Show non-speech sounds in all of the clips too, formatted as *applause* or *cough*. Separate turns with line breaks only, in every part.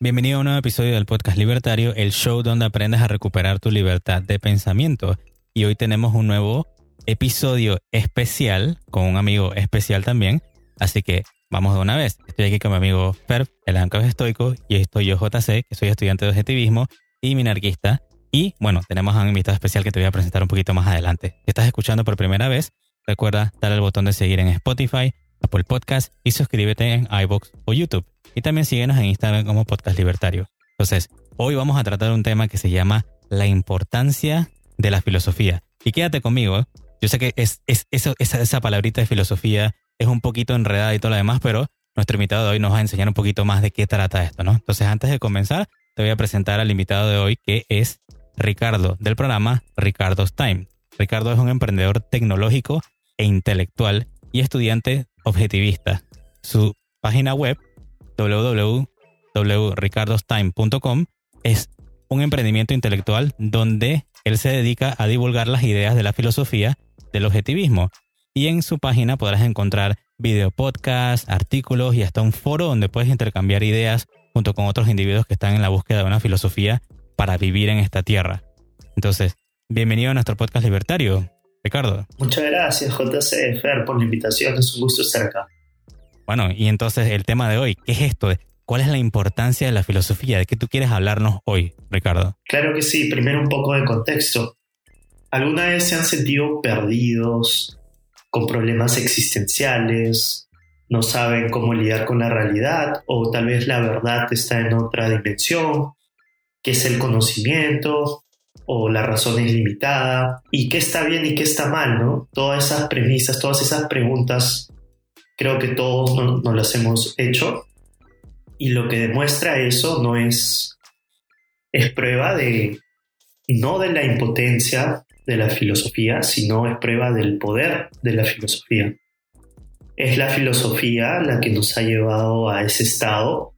Bienvenido a un nuevo episodio del podcast Libertario, el show donde aprendes a recuperar tu libertad de pensamiento. Y hoy tenemos un nuevo episodio especial con un amigo especial también. Así que vamos de una vez. Estoy aquí con mi amigo Ferb, el ancla estoico, y estoy yo JC, que soy estudiante de objetivismo y minarquista. Y bueno, tenemos a un invitado especial que te voy a presentar un poquito más adelante. Si estás escuchando por primera vez, recuerda darle al botón de seguir en Spotify, Apple Podcast y suscríbete en iBox o YouTube. Y también síguenos en Instagram como Podcast Libertario. Entonces, hoy vamos a tratar un tema que se llama la importancia de la filosofía. Y quédate conmigo. Yo sé que es, esa, esa palabrita de filosofía es un poquito enredada y todo lo demás, pero nuestro invitado de hoy nos va a enseñar un poquito más de qué trata esto, ¿no? Entonces, antes de comenzar, te voy a presentar al invitado de hoy, que es Ricardo, del programa Ricardo's Time. Ricardo es un emprendedor tecnológico e intelectual y estudiante objetivista. Su página web www.ricardostime.com es un emprendimiento intelectual donde él se dedica a divulgar las ideas de la filosofía del objetivismo. Y en su página podrás encontrar video podcast, artículos y hasta un foro donde puedes intercambiar ideas junto con otros individuos que están en la búsqueda de una filosofía para vivir en esta tierra. Entonces, bienvenido a nuestro podcast libertario, Ricardo.
Muchas gracias, JC Fer, por la invitación. Es un gusto estar acá.
Bueno, y entonces el tema de hoy, ¿qué es esto? ¿Cuál es la importancia de la filosofía? ¿De qué tú quieres hablarnos hoy, Ricardo?
Claro que sí. Primero un poco de contexto. ¿Alguna vez se han sentido perdidos, con problemas existenciales, no saben cómo lidiar con la realidad o tal vez la verdad está en otra dimensión? ¿Qué es el conocimiento? o la razón es limitada y qué está bien y qué está mal, ¿no? Todas esas premisas, todas esas preguntas Creo que todos nos, las hemos hecho y lo que demuestra eso no es, es prueba de, no de la impotencia de la filosofía, sino es prueba del poder de la filosofía. Es la filosofía la que nos ha llevado a ese estado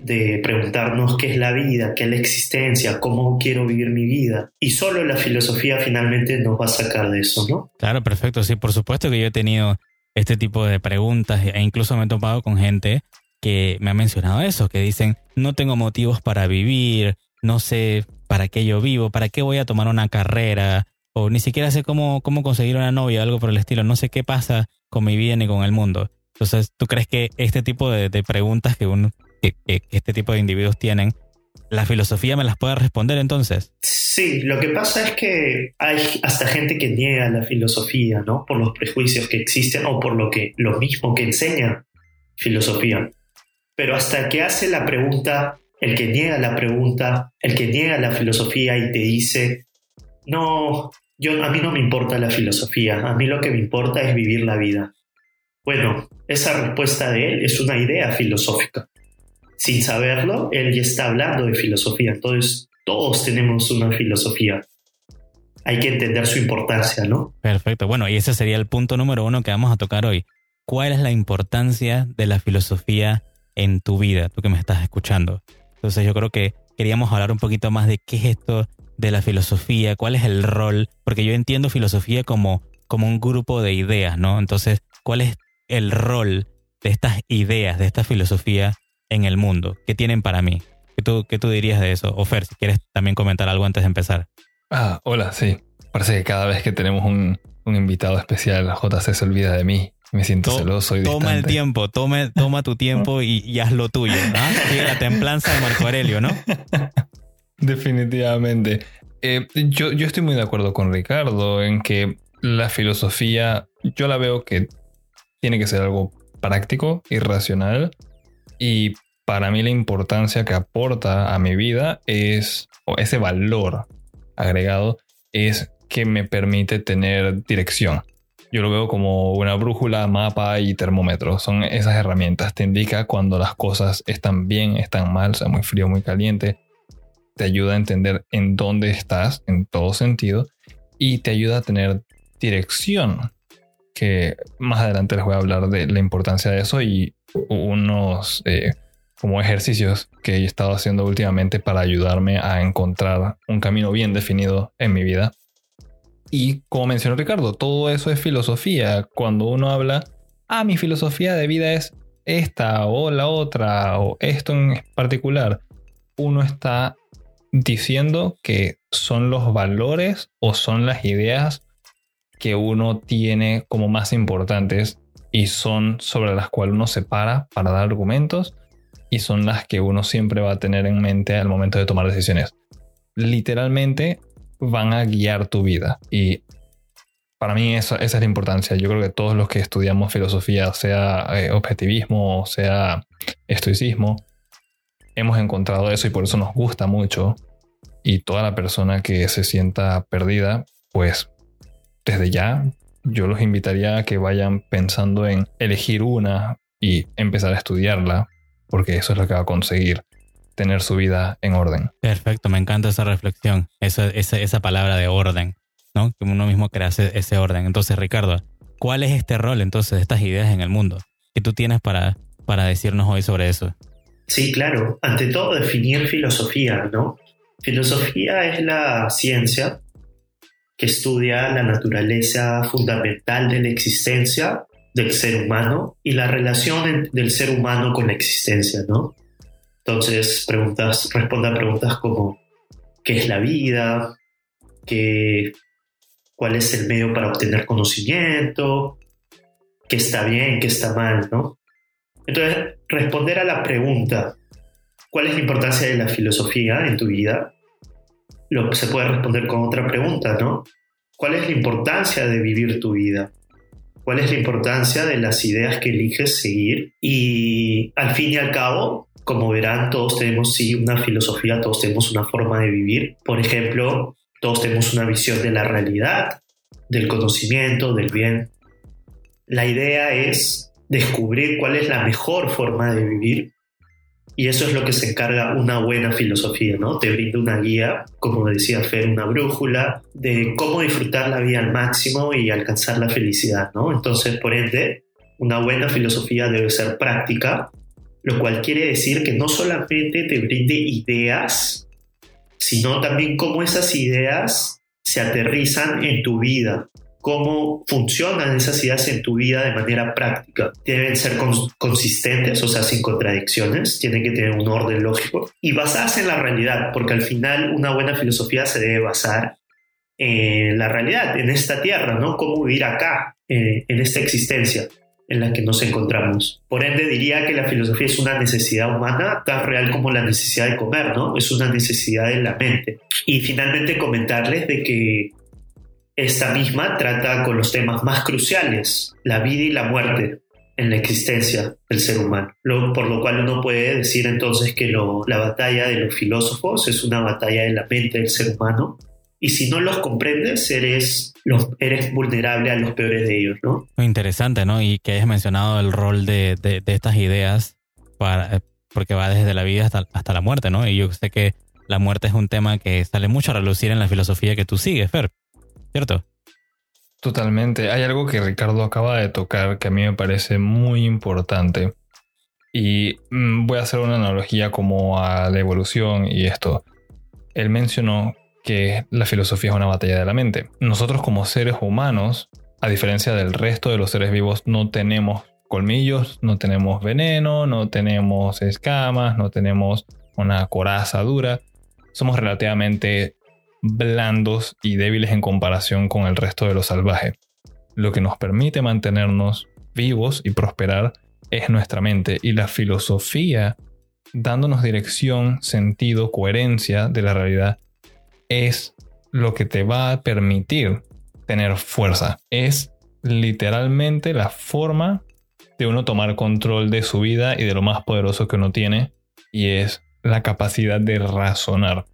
de preguntarnos qué es la vida, qué es la existencia, cómo quiero vivir mi vida. Y solo la filosofía finalmente nos va a sacar de eso, ¿no?
Claro, perfecto. Sí, por supuesto que yo he tenido este tipo de preguntas e incluso me he topado con gente que me ha mencionado eso, que dicen, no tengo motivos para vivir, no sé para qué yo vivo, para qué voy a tomar una carrera, o ni siquiera sé cómo, cómo conseguir una novia, algo por el estilo, no sé qué pasa con mi vida ni con el mundo. Entonces, ¿tú crees que este tipo de, preguntas que, uno, que este tipo de individuos tienen ¿La filosofía me las puede responder entonces?
Sí, lo que pasa es que hay hasta gente que niega la filosofía, ¿no? Por los prejuicios que existen o por lo que lo mismo que enseña filosofía. Pero hasta que hace la pregunta, el que niega la pregunta, el que niega la filosofía y te dice, no, yo a mí no me importa la filosofía, a mí lo que me importa es vivir la vida. Bueno, esa respuesta de él es una idea filosófica sin saberlo, él ya está hablando de filosofía. Entonces, todos tenemos una filosofía. Hay que entender su importancia, ¿no?
Perfecto. Bueno, y ese sería el punto número uno que vamos a tocar hoy. ¿Cuál es la importancia de la filosofía en tu vida, tú que me estás escuchando? Entonces yo creo que queríamos hablar un poquito más de qué es esto de la filosofía, cuál es el rol, porque yo entiendo filosofía como, como un grupo de ideas, ¿no? Entonces, ¿cuál es el rol de estas ideas, de esta filosofía en el mundo? ¿Qué tienen para mí? ¿Qué tú, qué tú dirías de eso? Ofer, si quieres también comentar algo antes de empezar.
Ah, hola, sí. Parece que cada vez que tenemos un, invitado especial, JC se olvida de mí. Me siento celoso y
Toma el tiempo, tome, toma tu tiempo y, haz lo tuyo. ¿no? la templanza de Marco Aurelio, ¿no? *laughs*
Definitivamente. Eh, yo, yo estoy muy de acuerdo con Ricardo en que la filosofía, yo la veo que tiene que ser algo práctico y racional y para mí la importancia que aporta a mi vida es, o ese valor agregado, es que me permite tener dirección. Yo lo veo como una brújula, mapa y termómetro. Son esas herramientas. Te indica cuando las cosas están bien, están mal, sea muy frío, muy caliente. Te ayuda a entender en dónde estás en todo sentido y te ayuda a tener dirección. Que más adelante les voy a hablar de la importancia de eso y unos eh, como ejercicios que he estado haciendo últimamente para ayudarme a encontrar un camino bien definido en mi vida. Y como mencionó Ricardo, todo eso es filosofía. Cuando uno habla, ah, mi filosofía de vida es esta o la otra o esto en particular, uno está diciendo que son los valores o son las ideas que uno tiene como más importantes y son sobre las cuales uno se para para dar argumentos y son las que uno siempre va a tener en mente al momento de tomar decisiones. Literalmente van a guiar tu vida y para mí esa, es la importancia. Yo creo que todos los que estudiamos filosofía, sea eh, objetivismo, sea estoicismo, hemos encontrado eso y por eso nos gusta mucho. Y toda la persona que se sienta perdida, pues desde ya yo los invitaría a que vayan pensando en elegir una y empezar a estudiarla, porque eso es lo que va a conseguir tener su vida en orden.
Perfecto, me encanta esa reflexión, esa, esa, esa palabra de orden, ¿no? Que uno mismo crea ese orden. Entonces, Ricardo, ¿cuál es este rol entonces de estas ideas en el mundo que tú tienes para, para decirnos hoy sobre eso?
Sí, claro. Ante todo, definir filosofía, ¿no? Filosofía es la ciencia que estudia la naturaleza fundamental de la existencia del ser humano y la relación del ser humano con la existencia, ¿no? Entonces, preguntas, responde a preguntas como ¿qué es la vida? ¿Qué, ¿Cuál es el medio para obtener conocimiento? ¿Qué está bien? ¿Qué está mal? ¿no? Entonces, responder a la pregunta ¿cuál es la importancia de la filosofía en tu vida? Se puede responder con otra pregunta, ¿no? ¿Cuál es la importancia de vivir tu vida? ¿Cuál es la importancia de las ideas que eliges seguir? Y al fin y al cabo, como verán, todos tenemos sí una filosofía, todos tenemos una forma de vivir. Por ejemplo, todos tenemos una visión de la realidad, del conocimiento, del bien. La idea es descubrir cuál es la mejor forma de vivir y eso es lo que se encarga una buena filosofía, ¿no? Te brinda una guía, como decía Fer, una brújula de cómo disfrutar la vida al máximo y alcanzar la felicidad, ¿no? Entonces, por ende, una buena filosofía debe ser práctica, lo cual quiere decir que no solamente te brinde ideas, sino también cómo esas ideas se aterrizan en tu vida, cómo funcionan esas ideas en tu vida de manera práctica. Deben ser consistentes, o sea, sin contradicciones, tienen que tener un orden lógico y basarse en la realidad, porque al final una buena filosofía se debe basar en la realidad, en esta tierra, ¿no? Cómo vivir acá, eh, en esta existencia en la que nos encontramos. Por ende, diría que la filosofía es una necesidad humana tan real como la necesidad de comer, ¿no? Es una necesidad de la mente. Y finalmente comentarles de que esta misma trata con los temas más cruciales, la vida y la muerte en la existencia del ser humano. por lo cual uno puede decir entonces que la batalla de los filósofos es una batalla de la mente del ser humano y si no los comprendes, eres, eres vulnerable a los peores de ellos, ¿no?
Muy interesante, ¿no? Y que hayas mencionado el rol de, de, estas ideas, para, porque va desde la vida hasta, hasta, la muerte, ¿no? Y yo sé que la muerte es un tema que sale mucho a relucir en la filosofía que tú sigues, Fer, ¿cierto?
Totalmente. Hay algo que Ricardo acaba de tocar que a mí me parece muy importante. Y mm, voy a hacer una analogía como a la evolución y esto. Él mencionó que la filosofía es una batalla de la mente. Nosotros como seres humanos, a diferencia del resto de los seres vivos, no tenemos colmillos, no tenemos veneno, no tenemos escamas, no tenemos una coraza dura. Somos relativamente blandos y débiles en comparación con el resto de lo salvaje. Lo que nos permite mantenernos vivos y prosperar es nuestra mente y la filosofía, dándonos dirección, sentido, coherencia de la realidad, es lo que te va a permitir tener fuerza. Es literalmente la forma de uno tomar control de su vida y de lo más poderoso que uno tiene, y es la capacidad de razonar.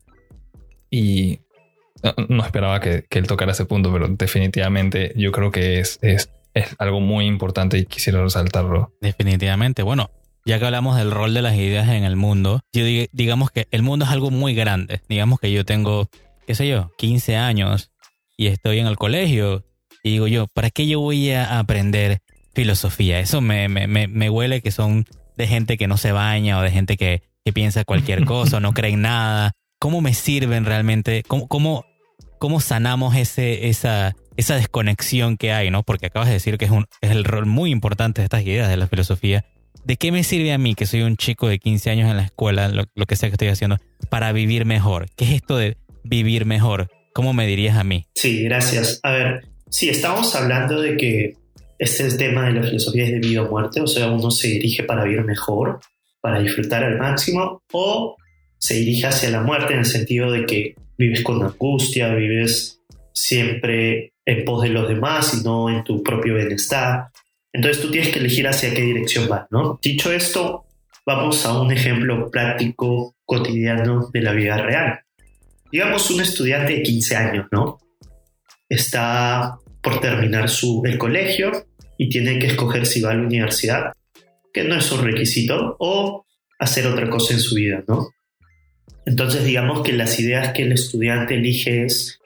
Y no, esperaba que, él tocara ese punto, pero definitivamente yo creo que es, es, es algo muy importante y quisiera resaltarlo.
Definitivamente. Bueno, ya que hablamos del rol de las ideas en el mundo, yo digamos que el mundo es algo muy grande. Digamos que yo tengo qué sé yo, 15 años y estoy en el colegio y digo yo, ¿para qué yo voy a aprender filosofía? Eso me, me, me, huele que son de gente que no se baña o de gente que, que piensa cualquier *laughs* cosa, no cree en nada. ¿Cómo me sirven realmente? ¿Cómo, cómo, cómo sanamos ese, esa, esa desconexión que hay? ¿no? Porque acabas de decir que es, un, es el rol muy importante de estas ideas de la filosofía ¿de qué me sirve a mí, que soy un chico de 15 años en la escuela, lo, lo que sea que estoy haciendo, para vivir mejor? ¿Qué es esto de vivir mejor? ¿Cómo me dirías a mí?
Sí, gracias. A ver, sí, estamos hablando de que este tema de la filosofía es de vida o muerte, o sea, uno se dirige para vivir mejor, para disfrutar al máximo, o se dirige hacia la muerte en el sentido de que vives con angustia, vives siempre en pos de los demás y no en tu propio bienestar. Entonces tú tienes que elegir hacia qué dirección vas, ¿no? Dicho esto, vamos a un ejemplo práctico cotidiano de la vida real. Digamos un estudiante de 15 años, ¿no? Está por terminar su, el colegio y tiene que escoger si va a la universidad, que no es un requisito, o hacer otra cosa en su vida, ¿no? Entonces digamos que las ideas que el estudiante elige es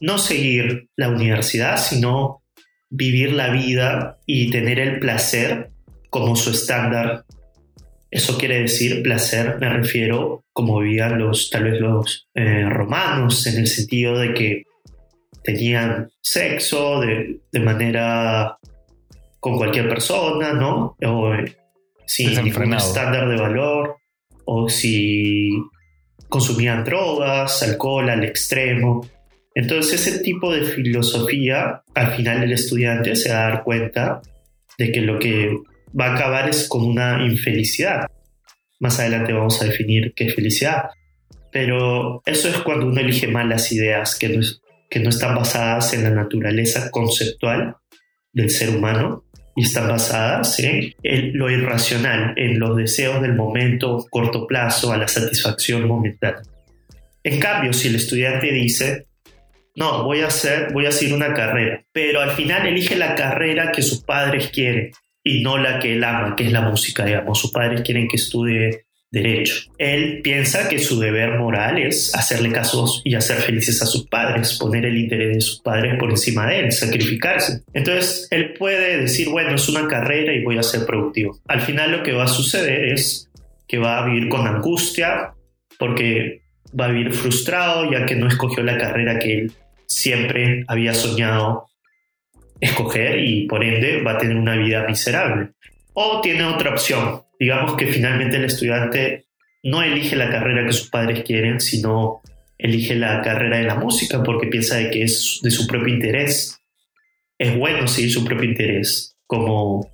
no seguir la universidad, sino vivir la vida y tener el placer como su estándar. Eso quiere decir placer, me refiero como vivían los, tal vez los eh, romanos, en el sentido de que tenían sexo de, de manera con cualquier persona, ¿no? O eh, sin ningún estándar de valor, o si consumían drogas, alcohol al extremo. Entonces ese tipo de filosofía, al final el estudiante se va a dar cuenta de que lo que va a acabar es con una infelicidad. Más adelante vamos a definir qué es felicidad. Pero eso es cuando uno elige malas ideas que no, que no están basadas en la naturaleza conceptual del ser humano y están basadas en lo irracional, en los deseos del momento corto plazo, a la satisfacción momentánea. En cambio, si el estudiante dice, no, voy a hacer, voy a hacer una carrera, pero al final elige la carrera que sus padres quieren y no la que él ama, que es la música, digamos. Sus padres quieren que estudie derecho. Él piensa que su deber moral es hacerle casos y hacer felices a sus padres, poner el interés de sus padres por encima de él, sacrificarse. Entonces, él puede decir, bueno, es una carrera y voy a ser productivo. Al final lo que va a suceder es que va a vivir con angustia porque va a vivir frustrado ya que no escogió la carrera que él siempre había soñado escoger y por ende va a tener una vida miserable. O tiene otra opción, digamos que finalmente el estudiante no elige la carrera que sus padres quieren, sino elige la carrera de la música porque piensa de que es de su propio interés. Es bueno seguir su propio interés como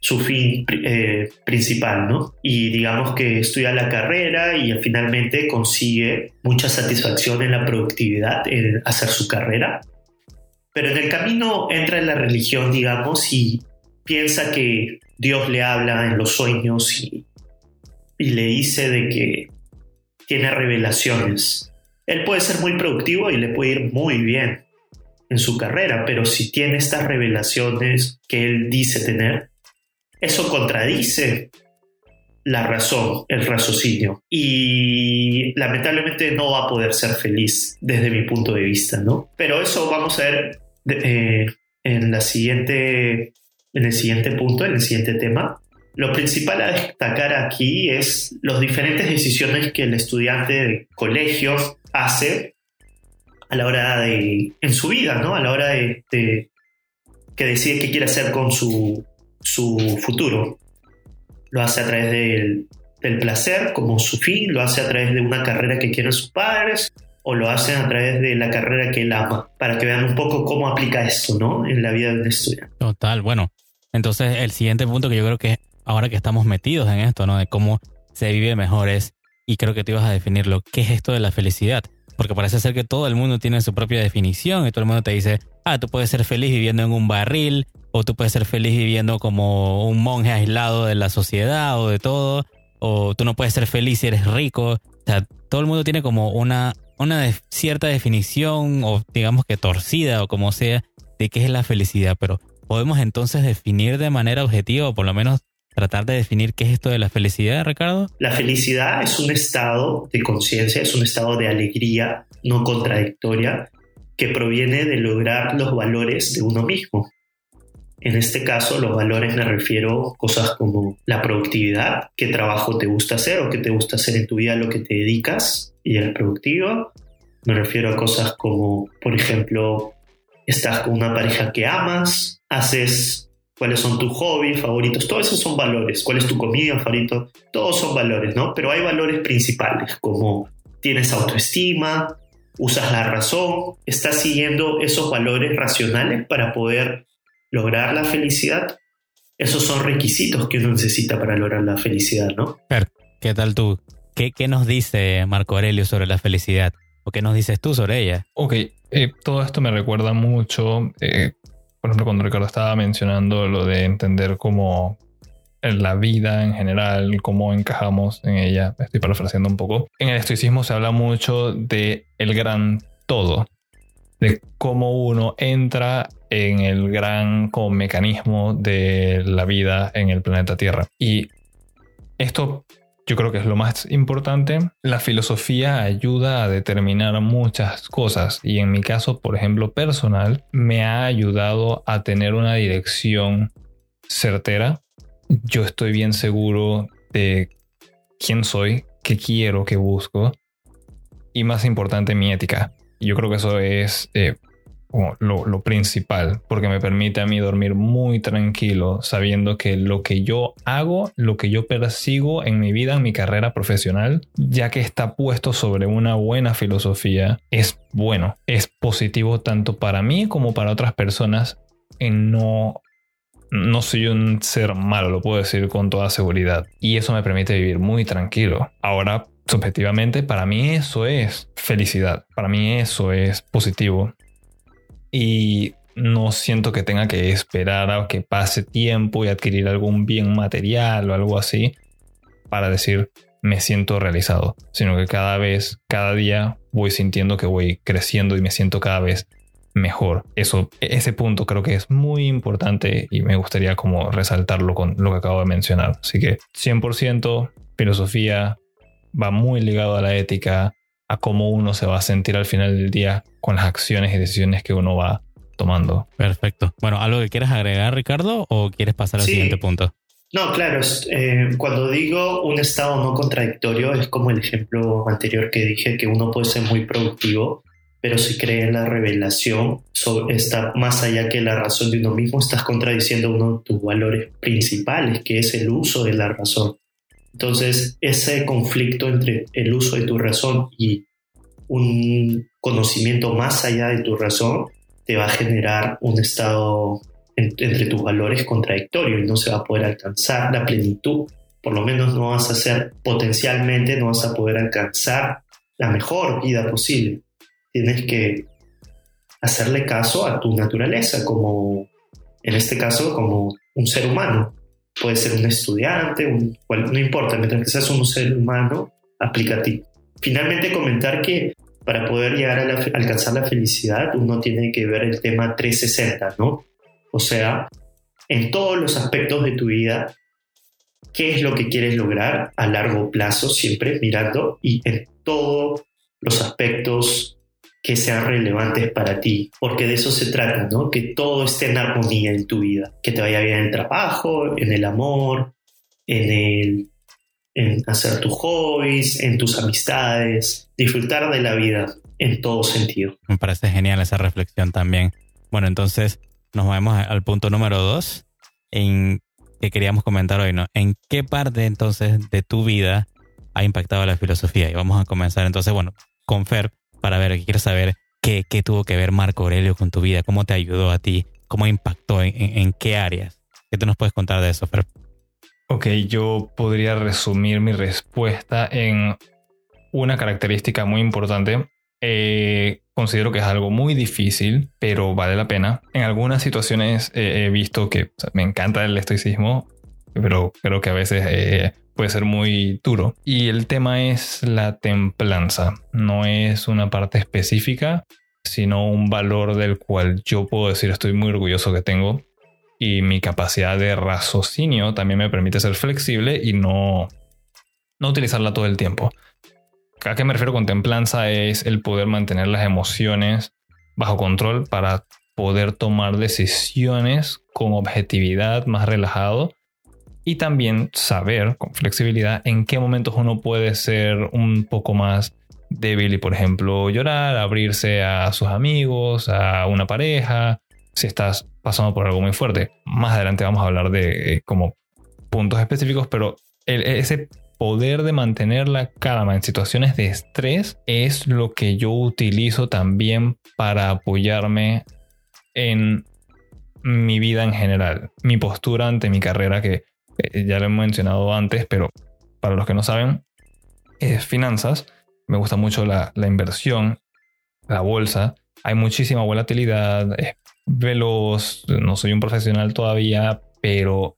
su fin eh, principal, ¿no? Y digamos que estudia la carrera y finalmente consigue mucha satisfacción en la productividad, en hacer su carrera. Pero en el camino entra en la religión, digamos, y piensa que Dios le habla en los sueños y, le dice de que tiene revelaciones. Él puede ser muy productivo y le puede ir muy bien en su carrera, pero si tiene estas revelaciones que él dice tener, eso contradice la razón, el raciocinio. Y lamentablemente no va a poder ser feliz desde mi punto de vista, ¿no? Pero eso vamos a ver eh, en la siguiente en el siguiente punto, en el siguiente tema. Lo principal a destacar aquí es las diferentes decisiones que el estudiante de colegio hace a la hora de, en su vida, ¿no? A la hora de, que decide qué quiere hacer con su, su futuro. Lo hace a través del, del placer como su fin, lo hace a través de una carrera que quieren sus padres, o lo hacen a través de la carrera que él ama, para que vean un poco cómo aplica esto, ¿no? En la vida de un estudiante.
Total, bueno. Entonces, el siguiente punto que yo creo que ahora que estamos metidos en esto, ¿no? De cómo se vive mejor es, y creo que tú ibas a definirlo, ¿qué es esto de la felicidad? Porque parece ser que todo el mundo tiene su propia definición y todo el mundo te dice, ah, tú puedes ser feliz viviendo en un barril, o tú puedes ser feliz viviendo como un monje aislado de la sociedad o de todo, o tú no puedes ser feliz si eres rico. O sea, todo el mundo tiene como una una cierta definición o digamos que torcida o como sea de qué es la felicidad, pero podemos entonces definir de manera objetiva o por lo menos tratar de definir qué es esto de la felicidad, Ricardo.
La felicidad es un estado de conciencia, es un estado de alegría no contradictoria que proviene de lograr los valores de uno mismo. En este caso, los valores me refiero a cosas como la productividad, qué trabajo te gusta hacer o qué te gusta hacer en tu vida, lo que te dedicas y eres productivo. Me refiero a cosas como, por ejemplo, estás con una pareja que amas, haces cuáles son tus hobbies favoritos, todos esos son valores, cuál es tu comida favorita, todos son valores, ¿no? Pero hay valores principales como tienes autoestima, usas la razón, estás siguiendo esos valores racionales para poder lograr la felicidad. Esos son requisitos que uno necesita para lograr la felicidad, ¿no?
¿Qué tal tú? ¿Qué, qué nos dice Marco Aurelio sobre la felicidad? ¿O qué nos dices tú sobre ella?
Ok, eh, todo esto me recuerda mucho, eh, por ejemplo, cuando Ricardo estaba mencionando lo de entender cómo la vida en general, cómo encajamos en ella, estoy parafraseando un poco. En el estoicismo se habla mucho de el gran todo, de cómo uno entra en el gran mecanismo de la vida en el planeta Tierra. Y esto yo creo que es lo más importante. La filosofía ayuda a determinar muchas cosas y en mi caso, por ejemplo, personal, me ha ayudado a tener una dirección certera. Yo estoy bien seguro de quién soy, qué quiero, qué busco y más importante, mi ética. Yo creo que eso es eh, lo, principal, porque me permite a mí dormir muy tranquilo, sabiendo que lo que yo hago, lo que yo persigo en mi vida, en mi carrera profesional, ya que está puesto sobre una buena filosofía, es bueno, es positivo tanto para mí como para otras personas. En no no soy un ser malo, lo puedo decir con toda seguridad. Y eso me permite vivir muy tranquilo. Ahora, subjetivamente, para mí eso es felicidad. Para mí eso es positivo y no siento que tenga que esperar a que pase tiempo y adquirir algún bien material o algo así para decir me siento realizado, sino que cada vez, cada día voy sintiendo que voy creciendo y me siento cada vez mejor. Eso, ese punto creo que es muy importante y me gustaría como resaltarlo con lo que acabo de mencionar. Así que 100% filosofía va muy ligado a la ética, a cómo uno se va a sentir al final del día con las acciones y decisiones que uno va tomando.
Perfecto. Bueno, ¿algo que quieras agregar, Ricardo, o quieres pasar al siguiente punto?
No, claro, eh, cuando digo un estado no contradictorio es como el ejemplo anterior que dije, que uno puede ser muy productivo, pero si cree en la revelación, está más allá que la razón de uno mismo, estás contradiciendo uno de tus valores principales, que es el uso de la razón. Entonces, ese conflicto entre el uso de tu razón y un conocimiento más allá de tu razón te va a generar un estado entre tus valores contradictorio y no se va a poder alcanzar la plenitud. Por lo menos no vas a ser, potencialmente no vas a poder alcanzar la mejor vida posible. Tienes que hacerle caso a tu naturaleza, como en este caso, como un ser humano puede ser un estudiante, no importa, mientras que seas un ser humano, aplicativo. Finalmente, comentar que para poder llegar a, alcanzar la felicidad, uno tiene que ver el tema 360, ¿no? O sea, en todos los aspectos de tu vida, qué es lo que quieres lograr a largo plazo, siempre mirando y en todos los aspectos que sean relevantes para ti, porque de eso se trata, ¿no? Que todo esté en armonía en tu vida, que te vaya bien en el trabajo, en el amor, en el en hacer tus hobbies, en tus amistades, disfrutar de la vida en todo sentido.
Me parece genial esa reflexión también. Bueno, entonces nos vamos al punto número dos, en que queríamos comentar hoy, ¿no? ¿En qué parte entonces de tu vida ha impactado la filosofía? Y vamos a comenzar entonces, bueno, con Fer, para ver, quiero saber qué, qué, tuvo que ver Marco Aurelio con tu vida, cómo te ayudó a ti, cómo impactó, en, qué áreas. ¿Qué tú nos puedes contar de eso, Fer?
Ok, yo podría resumir mi respuesta en una característica muy importante. Eh, considero que es algo muy difícil, pero vale la pena. En algunas situaciones he visto que me encanta el estoicismo, pero creo que a veces eh, puede ser muy duro. Y el tema es la templanza. No es una parte específica, sino un valor del cual yo puedo decir estoy muy orgulloso que tengo. Y mi capacidad de raciocinio también me permite ser flexible y no, no utilizarla todo el tiempo. ¿A qué me refiero con templanza? Es el poder mantener las emociones bajo control para poder tomar decisiones con objetividad, más relajado y también saber con flexibilidad en qué momentos uno puede ser un poco más débil y por ejemplo llorar, abrirse a sus amigos, a una pareja. Si estás pasando por algo muy fuerte. Más adelante vamos a hablar de eh, como puntos específicos, pero ese poder de mantener la calma en situaciones de estrés es lo que yo utilizo también para apoyarme en mi vida en general, mi postura ante mi carrera, que eh, ya lo he mencionado antes, pero para los que no saben, es finanzas. Me gusta mucho la, la inversión, la bolsa. Hay muchísima volatilidad, es veloz, no soy un profesional todavía, pero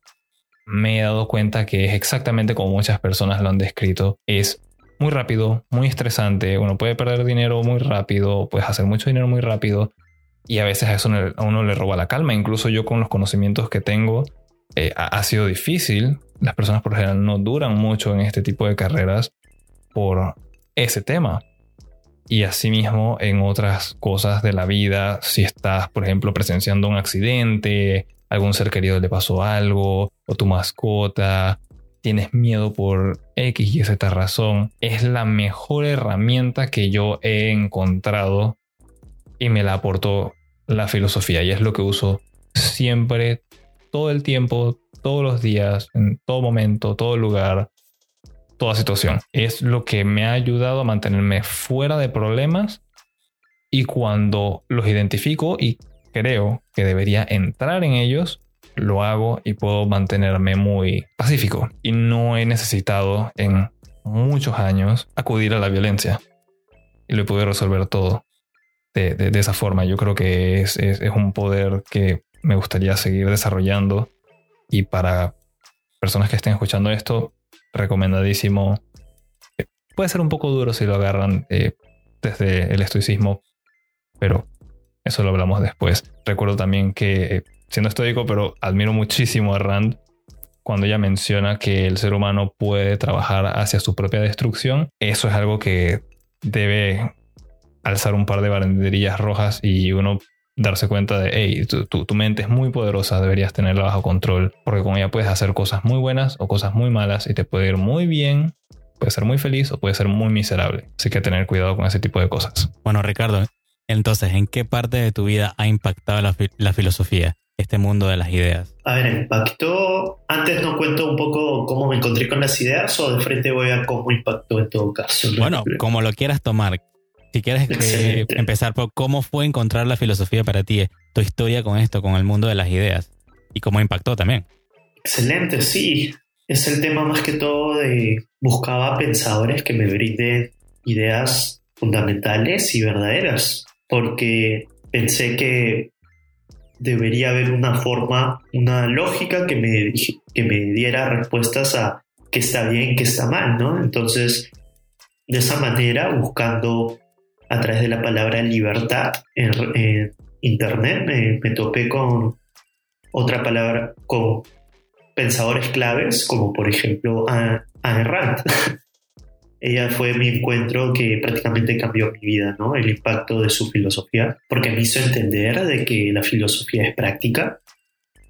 me he dado cuenta que es exactamente como muchas personas lo han descrito. Es muy rápido, muy estresante, uno puede perder dinero muy rápido, puedes hacer mucho dinero muy rápido y a veces a eso a uno le roba la calma. Incluso yo con los conocimientos que tengo eh, ha, sido difícil. Las personas por general no duran mucho en este tipo de carreras por ese tema. Y asimismo en otras cosas de la vida, si estás, por ejemplo, presenciando un accidente, algún ser querido le pasó algo, o tu mascota, tienes miedo por X y Z razón, es la mejor herramienta que yo he encontrado y me la aportó la filosofía y es lo que uso siempre, todo el tiempo, todos los días, en todo momento, todo lugar, toda situación. Es lo que me ha ayudado a mantenerme fuera de problemas y cuando los identifico y creo que debería entrar en ellos, lo hago y puedo mantenerme muy pacífico. Y no he necesitado en muchos años acudir a la violencia. Y lo he podido resolver todo de, esa forma. Yo creo que es, un poder que me gustaría seguir desarrollando y para personas que estén escuchando esto, recomendadísimo. Puede ser un poco duro si lo agarran eh, desde el estoicismo, pero eso lo hablamos después. Recuerdo también que, eh, siendo estoico, pero admiro muchísimo a Rand cuando ella menciona que el ser humano puede trabajar hacia su propia destrucción. Eso es algo que debe alzar un par de banderillas rojas y uno darse cuenta de, hey, tu, mente es muy poderosa, deberías tenerla bajo control, porque con ella puedes hacer cosas muy buenas o cosas muy malas y te puede ir muy bien, puede ser muy feliz o puede ser muy miserable. Así que tener cuidado con ese tipo de cosas.
Bueno, Ricardo, entonces, ¿en qué parte de tu vida ha impactado la, la filosofía? este mundo de las ideas?
A ver, impactó. Antes no cuento un poco cómo me encontré con las ideas o de frente voy a cómo impactó en todo caso.
Bueno, como lo quieras tomar. Si quieres eh, empezar por cómo fue encontrar la filosofía para ti, tu historia con esto, con el mundo de las ideas y cómo impactó también.
Excelente, sí. Es el tema más que todo de buscaba pensadores que me brinden ideas fundamentales y verdaderas, porque pensé que debería haber una forma, una lógica que me, que me diera respuestas a qué está bien, qué está mal, ¿no? Entonces, de esa manera, buscando a través de la palabra libertad en, internet, me, topé con otra palabra, con pensadores claves, como por ejemplo Anne Rand. *laughs* Ella fue mi encuentro que prácticamente cambió mi vida, ¿no? El impacto de su filosofía, porque me hizo entender de que la filosofía es práctica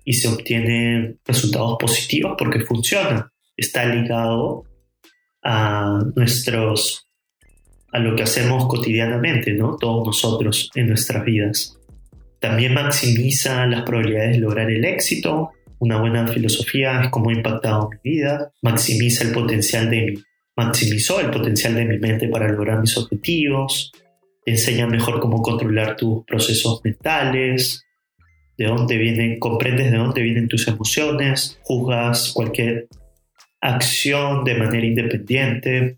y se obtienen resultados positivos porque funciona. Está ligado a nuestros a lo que hacemos cotidianamente, ¿no? Todos nosotros en nuestras vidas. También maximiza las probabilidades de lograr el éxito. Una buena filosofía es como ha impactado mi vida. Maximiza el potencial de mi, maximizó el potencial de mi mente para lograr mis objetivos. Enseña mejor cómo controlar tus procesos mentales. De dónde vienen, comprendes de dónde vienen tus emociones. Juzgas cualquier acción de manera independiente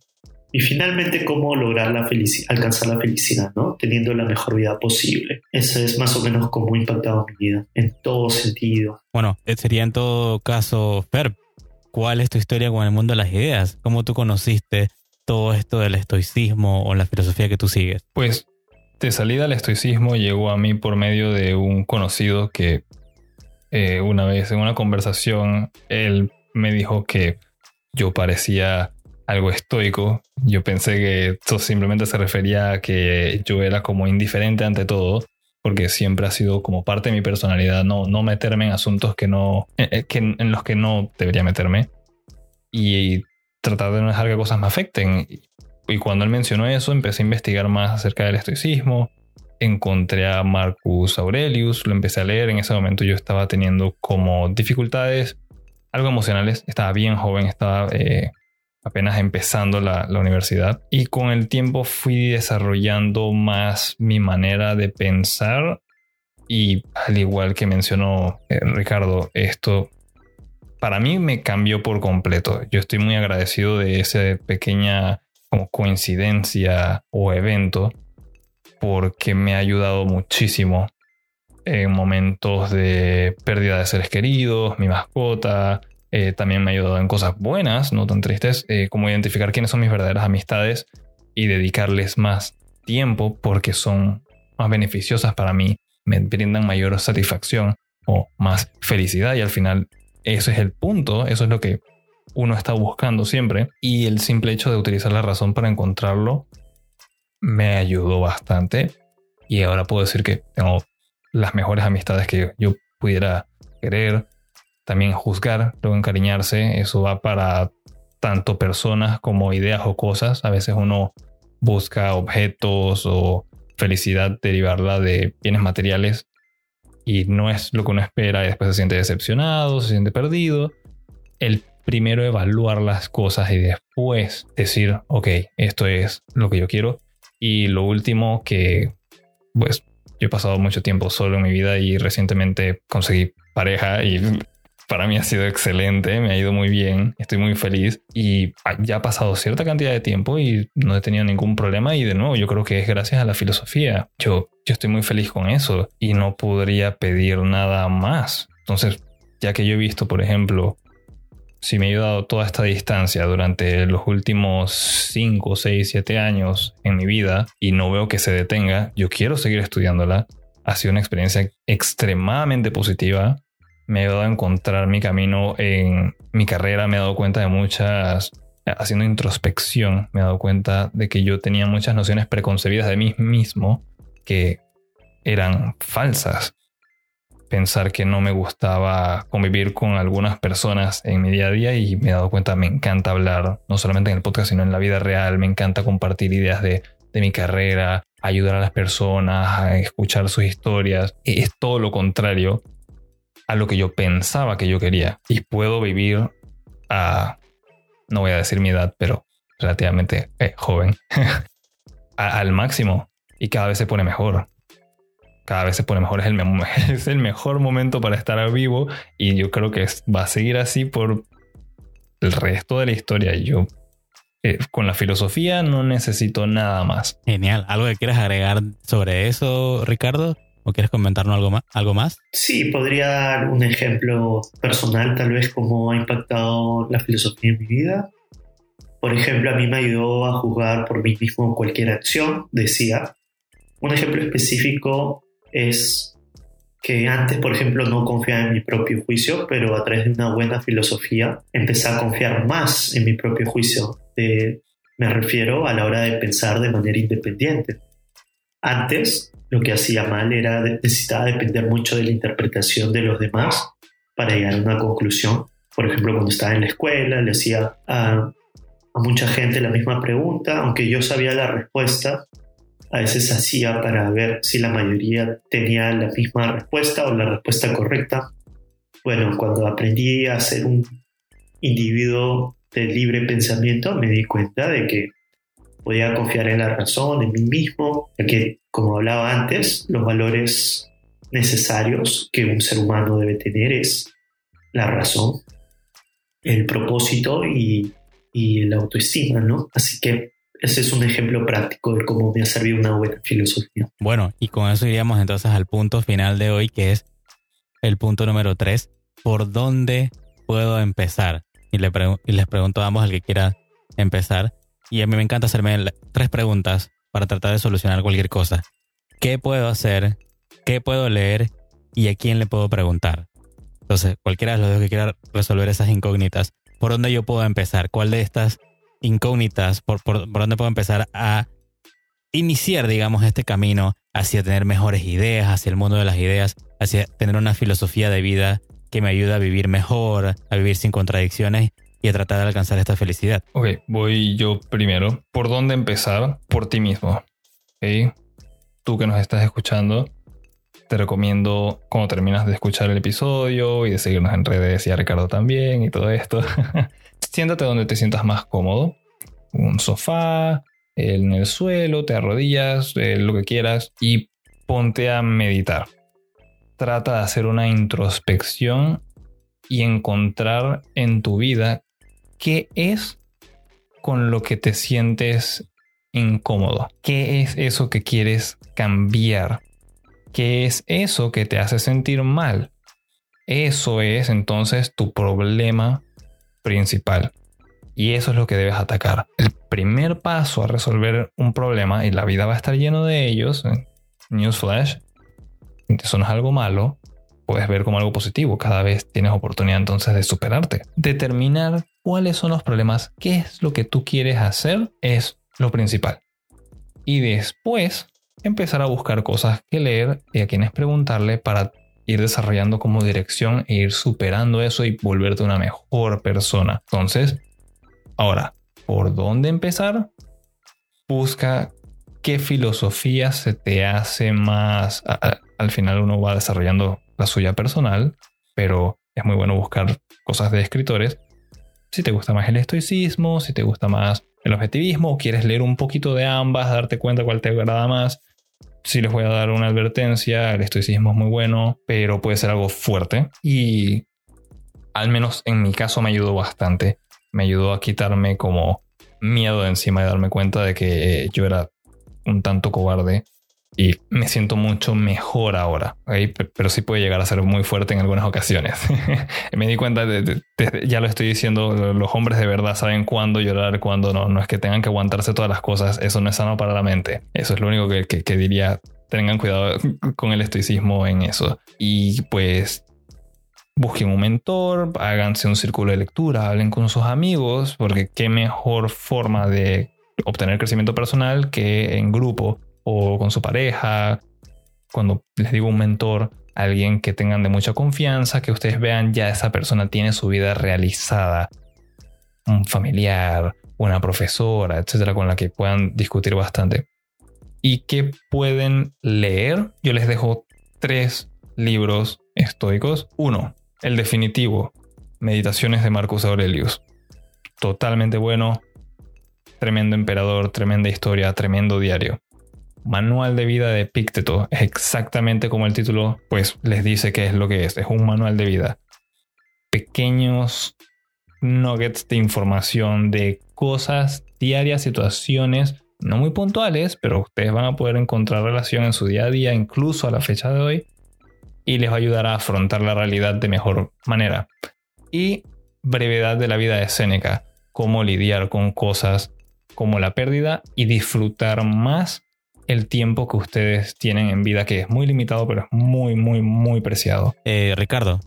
y finalmente, cómo lograr la felicidad, alcanzar la felicidad, ¿no? Teniendo la mejor vida posible. Eso es más o menos cómo ha impactado mi vida, en todo sentido.
Bueno, eh, sería en todo caso, Fer, ¿cuál es tu historia con el mundo de las ideas? ¿Cómo tú conociste todo esto del estoicismo o la filosofía que tú sigues?
Pues de salida al estoicismo llegó a mí por medio de un conocido que eh, una vez en una conversación él me dijo que yo parecía algo estoico. Yo pensé que esto simplemente se refería a que yo era como indiferente ante todo, porque siempre ha sido como parte de mi personalidad no, no meterme en asuntos que no, eh, eh, en, los que no debería meterme y tratar de no dejar que cosas me afecten. Y cuando él mencionó eso, empecé a investigar más acerca del estoicismo. encontré a Marcus Aurelius, lo empecé a leer. En ese momento yo estaba teniendo como dificultades algo emocionales. Estaba bien joven, estaba eh, apenas empezando la, universidad. Y con el tiempo fui desarrollando más mi manera de pensar. Y al igual que mencionó eh, Ricardo, esto para mí me cambió por completo. Yo estoy muy agradecido de esa pequeña como coincidencia o evento porque me ha ayudado muchísimo en momentos de pérdida de seres queridos, mi mascota. Eh, también me ha ayudado en cosas buenas, no tan tristes, eh, como identificar quiénes son mis verdaderas amistades y dedicarles más tiempo porque son más beneficiosas para mí, me brindan mayor satisfacción o más felicidad y al final ese es el punto, eso es lo que uno está buscando siempre y el simple hecho de utilizar la razón para encontrarlo me ayudó bastante y ahora puedo decir que tengo las mejores amistades que yo pudiera querer. También juzgar, luego encariñarse, eso va para tanto personas como ideas o cosas. A veces uno busca objetos o felicidad derivarla de bienes materiales y no es lo que uno espera y después se siente decepcionado, se siente perdido. El primero evaluar las cosas y después decir, ok, esto es lo que yo quiero. Y lo último que, pues, yo he pasado mucho tiempo solo en mi vida y recientemente conseguí pareja y para mí ha sido excelente, me ha ido muy bien, estoy muy feliz y ya ha pasado cierta cantidad de tiempo y no he tenido ningún problema y de nuevo yo creo que es gracias a la filosofía. Yo, yo estoy muy feliz con eso y no podría pedir nada más. Entonces, ya que yo he visto, por ejemplo, si me he ayudado toda esta distancia durante los últimos 5, 6, 7 años en mi vida y no veo que se detenga, yo quiero seguir estudiándola. Ha sido una experiencia extremadamente positiva. Me he dado a encontrar mi camino en mi carrera, me he dado cuenta de muchas, haciendo introspección, me he dado cuenta de que yo tenía muchas nociones preconcebidas de mí mismo que eran falsas pensar que no me gustaba convivir con algunas personas en mi día a día y me he dado cuenta, me encanta hablar, no solamente en el podcast, sino en la vida real, me encanta compartir ideas de, de mi carrera, ayudar a las personas, a escuchar sus historias. Es todo lo contrario a lo que yo pensaba que yo quería. Y puedo vivir a, no voy a decir mi edad, pero relativamente eh, joven, *laughs* al máximo. Y cada vez se pone mejor cada vez se pone mejor, es el, *laughs* es el mejor momento para estar vivo y yo creo que va a seguir así por el resto de la historia. Yo eh, con la filosofía no necesito nada más.
Genial. ¿Algo que quieras agregar sobre eso, Ricardo? ¿O quieres comentarnos algo más? ¿Algo más?
Sí, podría dar un ejemplo personal, tal vez, cómo ha impactado la filosofía en mi vida. Por ejemplo, a mí me ayudó a juzgar por mí mismo cualquier acción, decía. Un ejemplo específico es que antes, por ejemplo, no confiaba en mi propio juicio, pero a través de una buena filosofía empecé a confiar más en mi propio juicio. me refiero a la hora de pensar de manera independiente. Antes, lo que hacía mal era necesitaba depender mucho de la interpretación de los demás para llegar a una conclusión. Por ejemplo, cuando estaba en la escuela, le hacía a, a mucha gente la misma pregunta, aunque yo sabía la respuesta, a veces hacía para ver si la mayoría tenía la misma respuesta o la respuesta correcta. Bueno, cuando aprendí a ser un individuo de libre pensamiento, me di cuenta de que podía confiar en la razón, en mí mismo, ya que, como hablaba antes, los valores necesarios que un ser humano debe tener es la razón, el propósito y, y la autoestima, ¿no? Así que ese es un ejemplo práctico de cómo me ha servido una buena filosofía.
Bueno, y con eso iríamos entonces al punto final de hoy, que es el punto número tres. ¿Por dónde puedo empezar? Y, le y les pregunto a ambos al que quiera empezar. Y a mí me encanta hacerme tres preguntas para tratar de solucionar cualquier cosa. ¿Qué puedo hacer? ¿Qué puedo leer? ¿Y a quién le puedo preguntar? Entonces, cualquiera de los dos que quiera resolver esas incógnitas, ¿por dónde yo puedo empezar? ¿Cuál de estas incógnitas por, por, dónde puedo empezar a iniciar, digamos, este camino hacia tener mejores ideas, hacia el mundo de las ideas, hacia tener una filosofía de vida que me ayude a vivir mejor, a vivir sin contradicciones y a tratar de alcanzar esta felicidad.
Ok, voy yo primero. ¿Por dónde empezar? Por ti mismo. tú que nos estás escuchando, te recomiendo cuando terminas de escuchar el episodio y de seguirnos en redes y a Ricardo también y todo esto, *laughs* siéntate donde te sientas más cómodo. Un sofá, en el suelo, te arrodillas, eh, lo que quieras y ponte a meditar. Trata de hacer una introspección y encontrar en tu vida qué es con lo que te sientes incómodo. ¿Qué es eso que quieres cambiar? ¿Qué es eso que te hace sentir mal? Eso es entonces tu problema principal. Y eso es lo que debes atacar. El primer paso a resolver un problema, y la vida va a estar lleno de ellos, eh, newsflash, eso no es algo malo, puedes ver como algo positivo. Cada vez tienes oportunidad entonces de superarte. Determinar cuáles son los problemas, qué es lo que tú quieres hacer, es lo principal. Y después empezar a buscar cosas que leer y a quienes preguntarle para ir desarrollando como dirección e ir superando eso y volverte una mejor persona. Entonces, ahora, ¿por dónde empezar? Busca qué filosofía se te hace más... al final uno va desarrollando la suya personal, pero es muy bueno buscar cosas de escritores. Si te gusta más el estoicismo, si te gusta más el objetivismo, quieres leer un poquito de ambas, darte cuenta cuál te agrada más. Si les voy a dar una advertencia, el estoicismo es muy bueno, pero puede ser algo fuerte. Y al menos en mi caso me ayudó bastante. Me ayudó a quitarme como miedo encima de darme cuenta de que yo era un tanto cobarde y me siento mucho mejor ahora, pero sí puede llegar a ser muy fuerte en algunas ocasiones. *laughs* me di cuenta, de, ya lo estoy diciendo, los hombres de verdad saben cuándo llorar, cuándo no. No es que tengan que aguantarse todas las cosas, eso no es sano para la mente. Eso es lo único que, que diría, tengan cuidado con el estoicismo en eso. Y pues busquen un mentor, háganse un círculo de lectura, hablen con sus amigos, porque qué mejor forma de obtener crecimiento personal que en grupo o con su pareja. Cuando les digo un mentor, alguien que tengan de mucha confianza, que ustedes vean ya esa persona tiene su vida realizada. Un familiar, una profesora, etcétera, con la que puedan discutir bastante. ¿Y qué pueden leer? Yo les dejo tres libros estoicos. Uno, el definitivo, Meditaciones de Marcus Aurelius. Totalmente bueno, tremendo emperador, tremenda historia, tremendo diario. Manual de vida de Epicteto es exactamente como el título pues les dice que es lo que es, es un manual de vida. Pequeños nuggets de información de cosas diarias, situaciones no muy puntuales, pero ustedes van a poder encontrar relación en su día a día, incluso a la fecha de hoy, y les va a ayudar a afrontar la realidad de mejor manera. Y brevedad de la vida de Séneca, cómo lidiar con cosas como la pérdida y disfrutar más el tiempo que ustedes tienen en vida, que es muy limitado, pero es muy, muy, muy preciado.
Eh, Ricardo,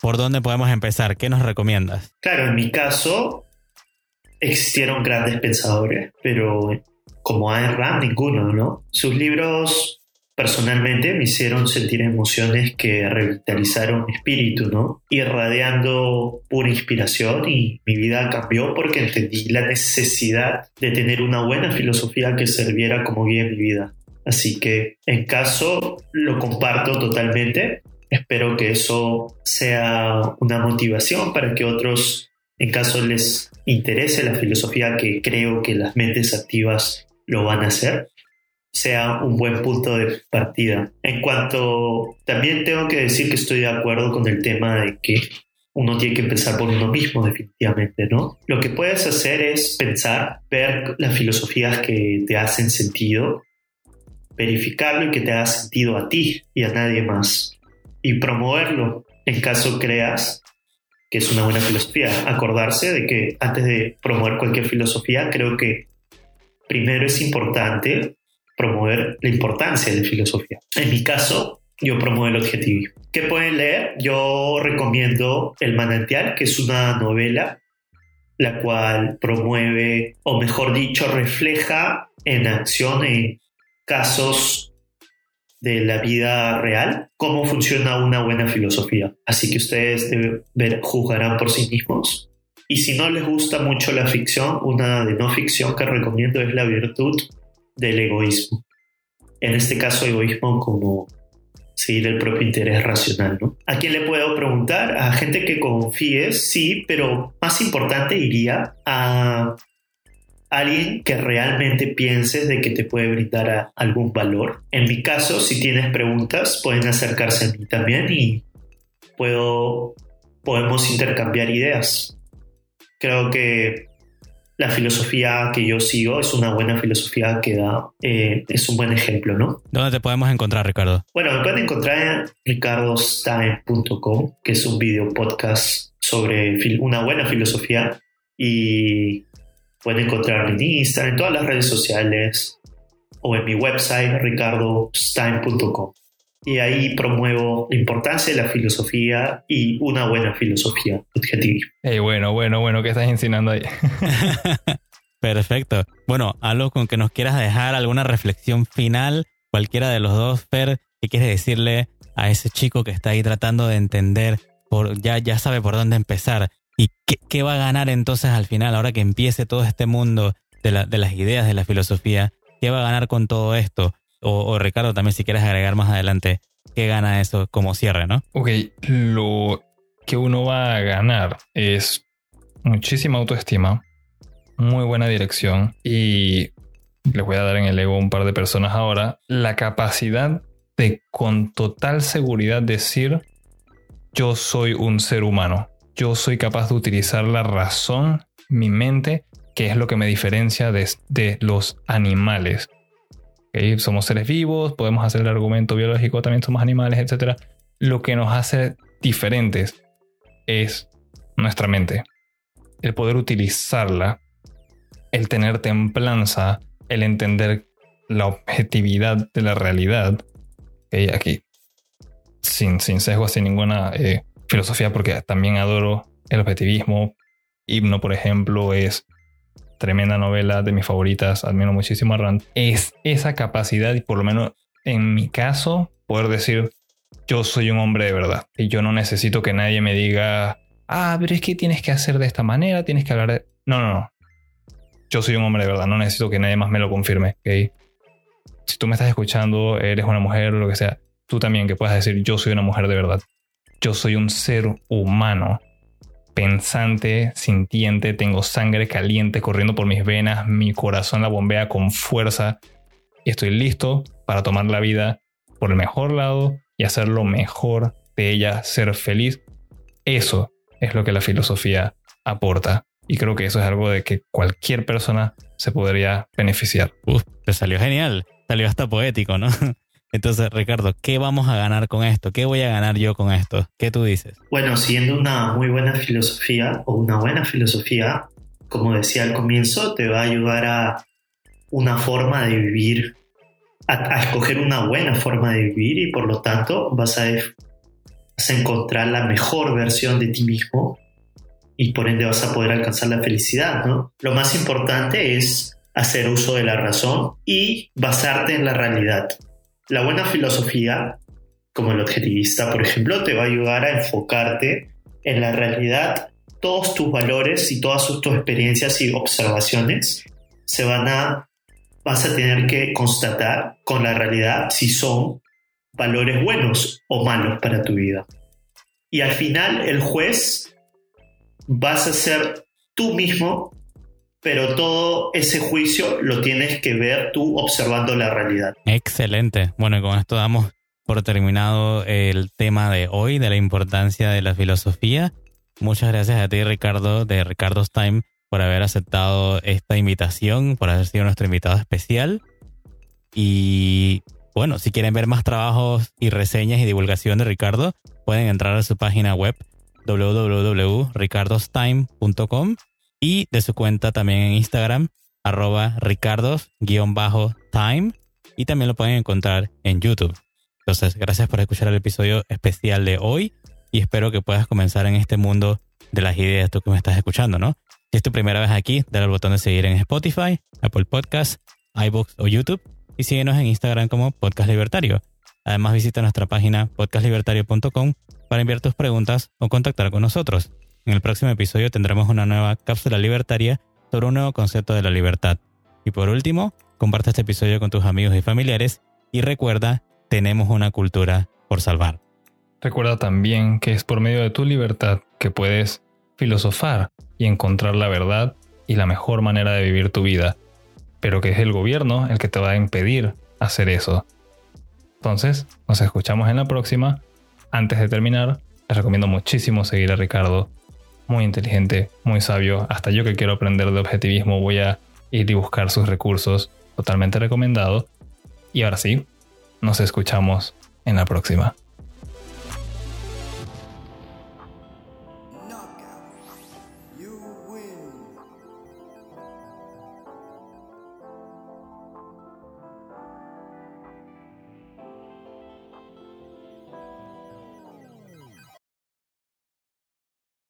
¿por dónde podemos empezar? ¿Qué nos recomiendas?
Claro, en mi caso existieron grandes pensadores, pero como Ayn Rand, ninguno, ¿no? Sus libros personalmente me hicieron sentir emociones que revitalizaron mi espíritu, ¿no? Irradiando pura inspiración y mi vida cambió porque entendí la necesidad de tener una buena filosofía que sirviera como guía en mi vida. Así que en caso lo comparto totalmente. Espero que eso sea una motivación para que otros, en caso les interese la filosofía que creo que las mentes activas lo van a hacer, sea un buen punto de partida. En cuanto, también tengo que decir que estoy de acuerdo con el tema de que uno tiene que empezar por uno mismo definitivamente, ¿no? Lo que puedes hacer es pensar, ver las filosofías que te hacen sentido, verificarlo y que te haga sentido a ti y a nadie más, y promoverlo en caso creas que es una buena filosofía. Acordarse de que antes de promover cualquier filosofía, creo que primero es importante promover la importancia de la filosofía. En mi caso, yo promuevo el objetivismo. ¿Qué pueden leer? Yo recomiendo El manantial, que es una novela la cual promueve, o mejor dicho, refleja en acción, en casos de la vida real, cómo funciona una buena filosofía. Así que ustedes ver, juzgarán por sí mismos. Y si no les gusta mucho la ficción, una de no ficción que recomiendo es La virtud del egoísmo. en este caso egoísmo como seguir el propio interés racional, ¿no? ¿A quién le puedo preguntar? A gente que confíes, sí, pero más importante iría a alguien que realmente pienses de que te puede brindar algún valor. En mi caso, si tienes preguntas, pueden acercarse a mí también y puedo, podemos intercambiar ideas. Creo que la filosofía que yo sigo es una buena filosofía que da, eh, es un buen ejemplo, ¿no?
¿Dónde te podemos encontrar, Ricardo?
Bueno, me pueden encontrar en ricardostime.com, que es un video podcast sobre una buena filosofía y pueden encontrarme en Instagram, en todas las redes sociales o en mi website ricardostime.com y ahí promuevo la importancia de la filosofía y una buena filosofía objetiva.
Hey, bueno, bueno, bueno, ¿qué estás enseñando ahí? *laughs*
Perfecto. Bueno, algo con que nos quieras dejar, alguna reflexión final, cualquiera de los dos, Fer, ¿qué quieres decirle a ese chico que está ahí tratando de entender, por, ya, ya sabe por dónde empezar? ¿Y qué, qué va a ganar entonces al final, ahora que empiece todo este mundo de, la, de las ideas de la filosofía? ¿Qué va a ganar con todo esto? O, Ricardo, también si quieres agregar más adelante, ¿qué gana eso como cierre, no?
Ok, lo que uno va a ganar es muchísima autoestima, muy buena dirección y les voy a dar en el ego un par de personas ahora, la capacidad de con total seguridad decir yo soy un ser humano, yo soy capaz de utilizar la razón, mi mente, que es lo que me diferencia de, de los animales somos seres vivos, podemos hacer el argumento biológico, también somos animales, etc. Lo que nos hace diferentes es nuestra mente. El poder utilizarla, el tener templanza, el entender la objetividad de la realidad. Aquí, sin, sin sesgo, sin ninguna eh, filosofía, porque también adoro el objetivismo. Himno, por ejemplo, es tremenda novela de mis favoritas, admiro muchísimo a Rand, es esa capacidad y por lo menos en mi caso poder decir yo soy un hombre de verdad y yo no necesito que nadie me diga, ah, pero es que tienes que hacer de esta manera, tienes que hablar de... No, no, no. Yo soy un hombre de verdad, no necesito que nadie más me lo confirme. ¿okay? Si tú me estás escuchando, eres una mujer o lo que sea, tú también que puedas decir yo soy una mujer de verdad. Yo soy un ser humano pensante, sintiente, tengo sangre caliente corriendo por mis venas, mi corazón la bombea con fuerza y estoy listo para tomar la vida por el mejor lado y hacer lo mejor de ella, ser feliz. Eso es lo que la filosofía aporta. Y creo que eso es algo de que cualquier persona se podría beneficiar.
Uf, te salió genial. Salió hasta poético, ¿no? *laughs* Entonces, Ricardo, ¿qué vamos a ganar con esto? ¿Qué voy a ganar yo con esto? ¿Qué tú dices?
Bueno, siguiendo una muy buena filosofía o una buena filosofía, como decía al comienzo, te va a ayudar a una forma de vivir, a, escoger una buena forma de vivir y por lo tanto vas a, vas a encontrar la mejor versión de ti mismo y por ende vas a poder alcanzar la felicidad, ¿no? Lo más importante es hacer uso de la razón y basarte en la realidad. La buena filosofía, como el objetivista, por ejemplo, te va a ayudar a enfocarte en la realidad. Todos tus valores y todas tus experiencias y observaciones se van a, vas a tener que constatar con la realidad si son valores buenos o malos para tu vida. Y al final el juez vas a ser tú mismo pero todo ese juicio lo tienes que ver tú observando la realidad.
Excelente. Bueno, con esto damos por terminado el tema de hoy, de la importancia de la filosofía. Muchas gracias a ti, Ricardo, de Ricardo's Time, por haber aceptado esta invitación, por haber sido nuestro invitado especial. Y bueno, si quieren ver más trabajos y reseñas y divulgación de Ricardo, pueden entrar a su página web www.ricardostime.com y de su cuenta también en Instagram, arroba ricardos-time y también lo pueden encontrar en YouTube. Entonces, gracias por escuchar el episodio especial de hoy y espero que puedas comenzar en este mundo de las ideas, tú que me estás escuchando, ¿no? Si es tu primera vez aquí, dale al botón de seguir en Spotify, Apple Podcasts, iBooks o YouTube y síguenos en Instagram como Podcast Libertario. Además, visita nuestra página podcastlibertario.com para enviar tus preguntas o contactar con nosotros. En el próximo episodio tendremos una nueva cápsula libertaria sobre un nuevo concepto de la libertad. Y por último, comparte este episodio con tus amigos y familiares Y recuerda, tenemos una cultura por salvar.
Recuerda también que es por medio de tu libertad que puedes filosofar y encontrar la verdad y la mejor manera de vivir tu vida, pero que es el gobierno el que te va a impedir hacer eso. Entonces, nos escuchamos en la próxima. Antes de terminar, les recomiendo muchísimo seguir a Ricardo. Muy inteligente, muy sabio. Hasta yo que quiero aprender de objetivismo voy a ir y buscar sus recursos. Totalmente recomendado. Y ahora sí, nos escuchamos en la próxima.